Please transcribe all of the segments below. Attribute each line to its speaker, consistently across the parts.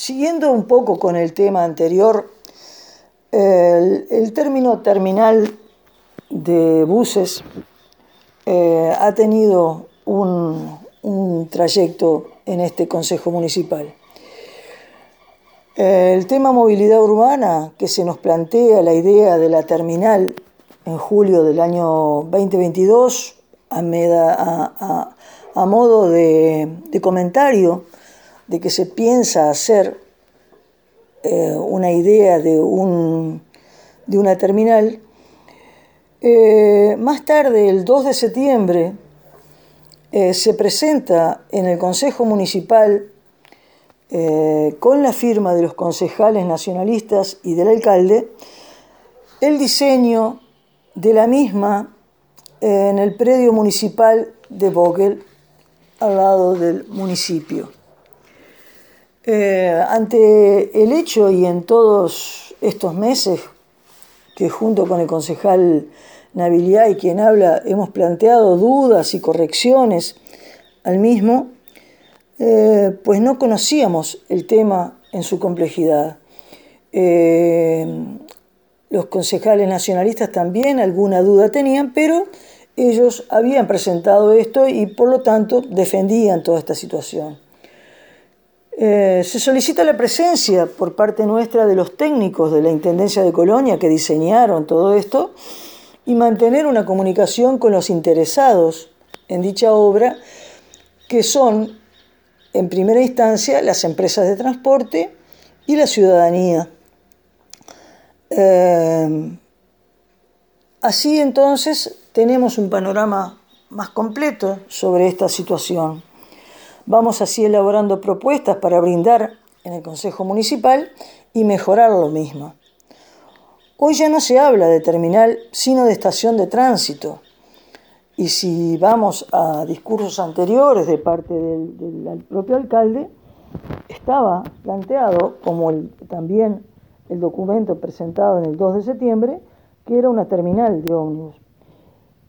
Speaker 1: siguiendo un poco con el tema anterior, el, término terminal de buses eh, ha tenido un, un trayecto en este Consejo Municipal. El tema movilidad urbana, que se nos plantea la idea de la terminal en julio del año 2022, a, modo de, comentario de que se piensa hacer eh, una idea de, un, de una terminal, eh, más tarde, el 2 de septiembre, eh, se presenta en el Consejo Municipal con la firma de los concejales nacionalistas y del alcalde, el diseño de la misma en el predio municipal de Vogel, al lado del municipio. Eh, ante el hecho y en todos estos meses que junto con el concejal y quien habla, hemos planteado dudas y correcciones al mismo, eh, pues no conocíamos el tema en su complejidad. Eh, los concejales nacionalistas también alguna duda tenían, pero ellos habían presentado esto y por lo tanto defendían toda esta situación. Eh, se solicita la presencia por parte nuestra de los técnicos de la Intendencia de Colonia que diseñaron todo esto y mantener una comunicación con los interesados en dicha obra, que son en primera instancia las empresas de transporte y la ciudadanía. Eh, así entonces tenemos un panorama más completo sobre esta situación. Vamos así elaborando propuestas para brindar en el Consejo Municipal y mejorar lo mismo. Hoy ya no se habla de terminal, sino de estación de tránsito. Y si vamos a discursos anteriores de parte del, propio alcalde, estaba planteado, como también el documento presentado en el 2 de septiembre, que era una terminal de ómnibus.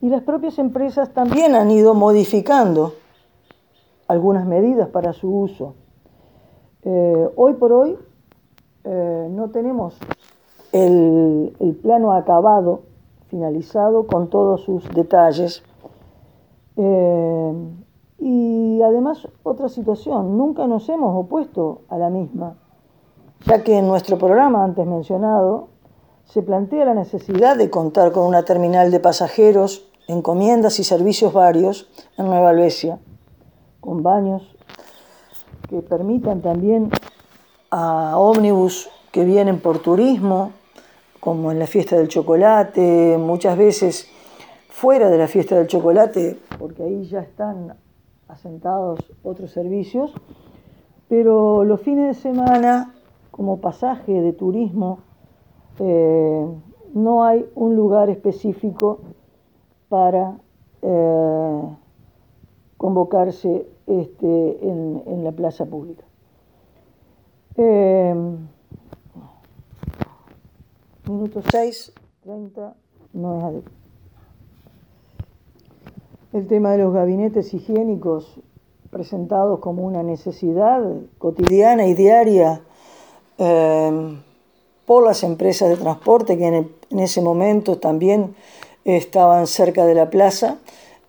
Speaker 1: Y las propias empresas también han ido modificando algunas medidas para su uso. Eh, hoy por hoy eh, no tenemos el, plano acabado, finalizado con todos sus detalles. Eh, y además otra situación, nunca nos hemos opuesto a la misma, ya que en nuestro programa antes mencionado se plantea la necesidad de contar con una terminal de pasajeros, encomiendas y servicios varios en Nueva Albesia, con baños que permitan también a ómnibus que vienen por turismo como en la fiesta del chocolate, muchas veces fuera de la fiesta del chocolate, porque ahí ya están asentados otros servicios, pero los fines de semana, como pasaje de turismo, eh, no hay un lugar específico para eh, convocarse este, en, la plaza pública. Eh, minuto 6, 30, no es adecuado. El tema de los gabinetes higiénicos presentados como una necesidad cotidiana y diaria eh, por las empresas de transporte que en, ese momento también estaban cerca de la plaza,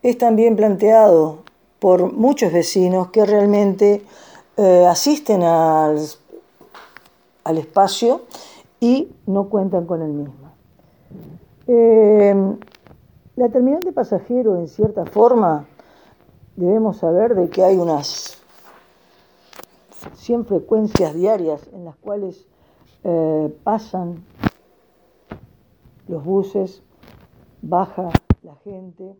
Speaker 1: es también planteado por muchos vecinos que realmente eh, asisten al, al espacio y no cuentan con el mismo. Eh, la terminal de pasajeros, en cierta forma, debemos saber de que hay unas 100 frecuencias diarias en las cuales eh, pasan los buses, baja la gente,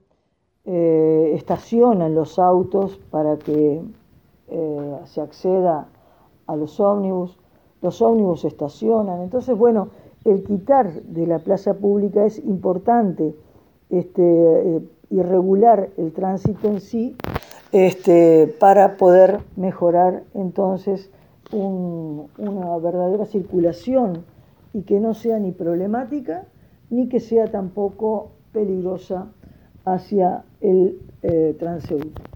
Speaker 1: eh, estacionan los autos para que se acceda a los ómnibus los ómnibus estacionan. Entonces, bueno, el quitar de la plaza pública es importante este, eh, y regular el tránsito en sí este, para poder mejorar entonces una verdadera circulación y que no sea ni problemática ni que sea tampoco peligrosa hacia el eh, transeúnte.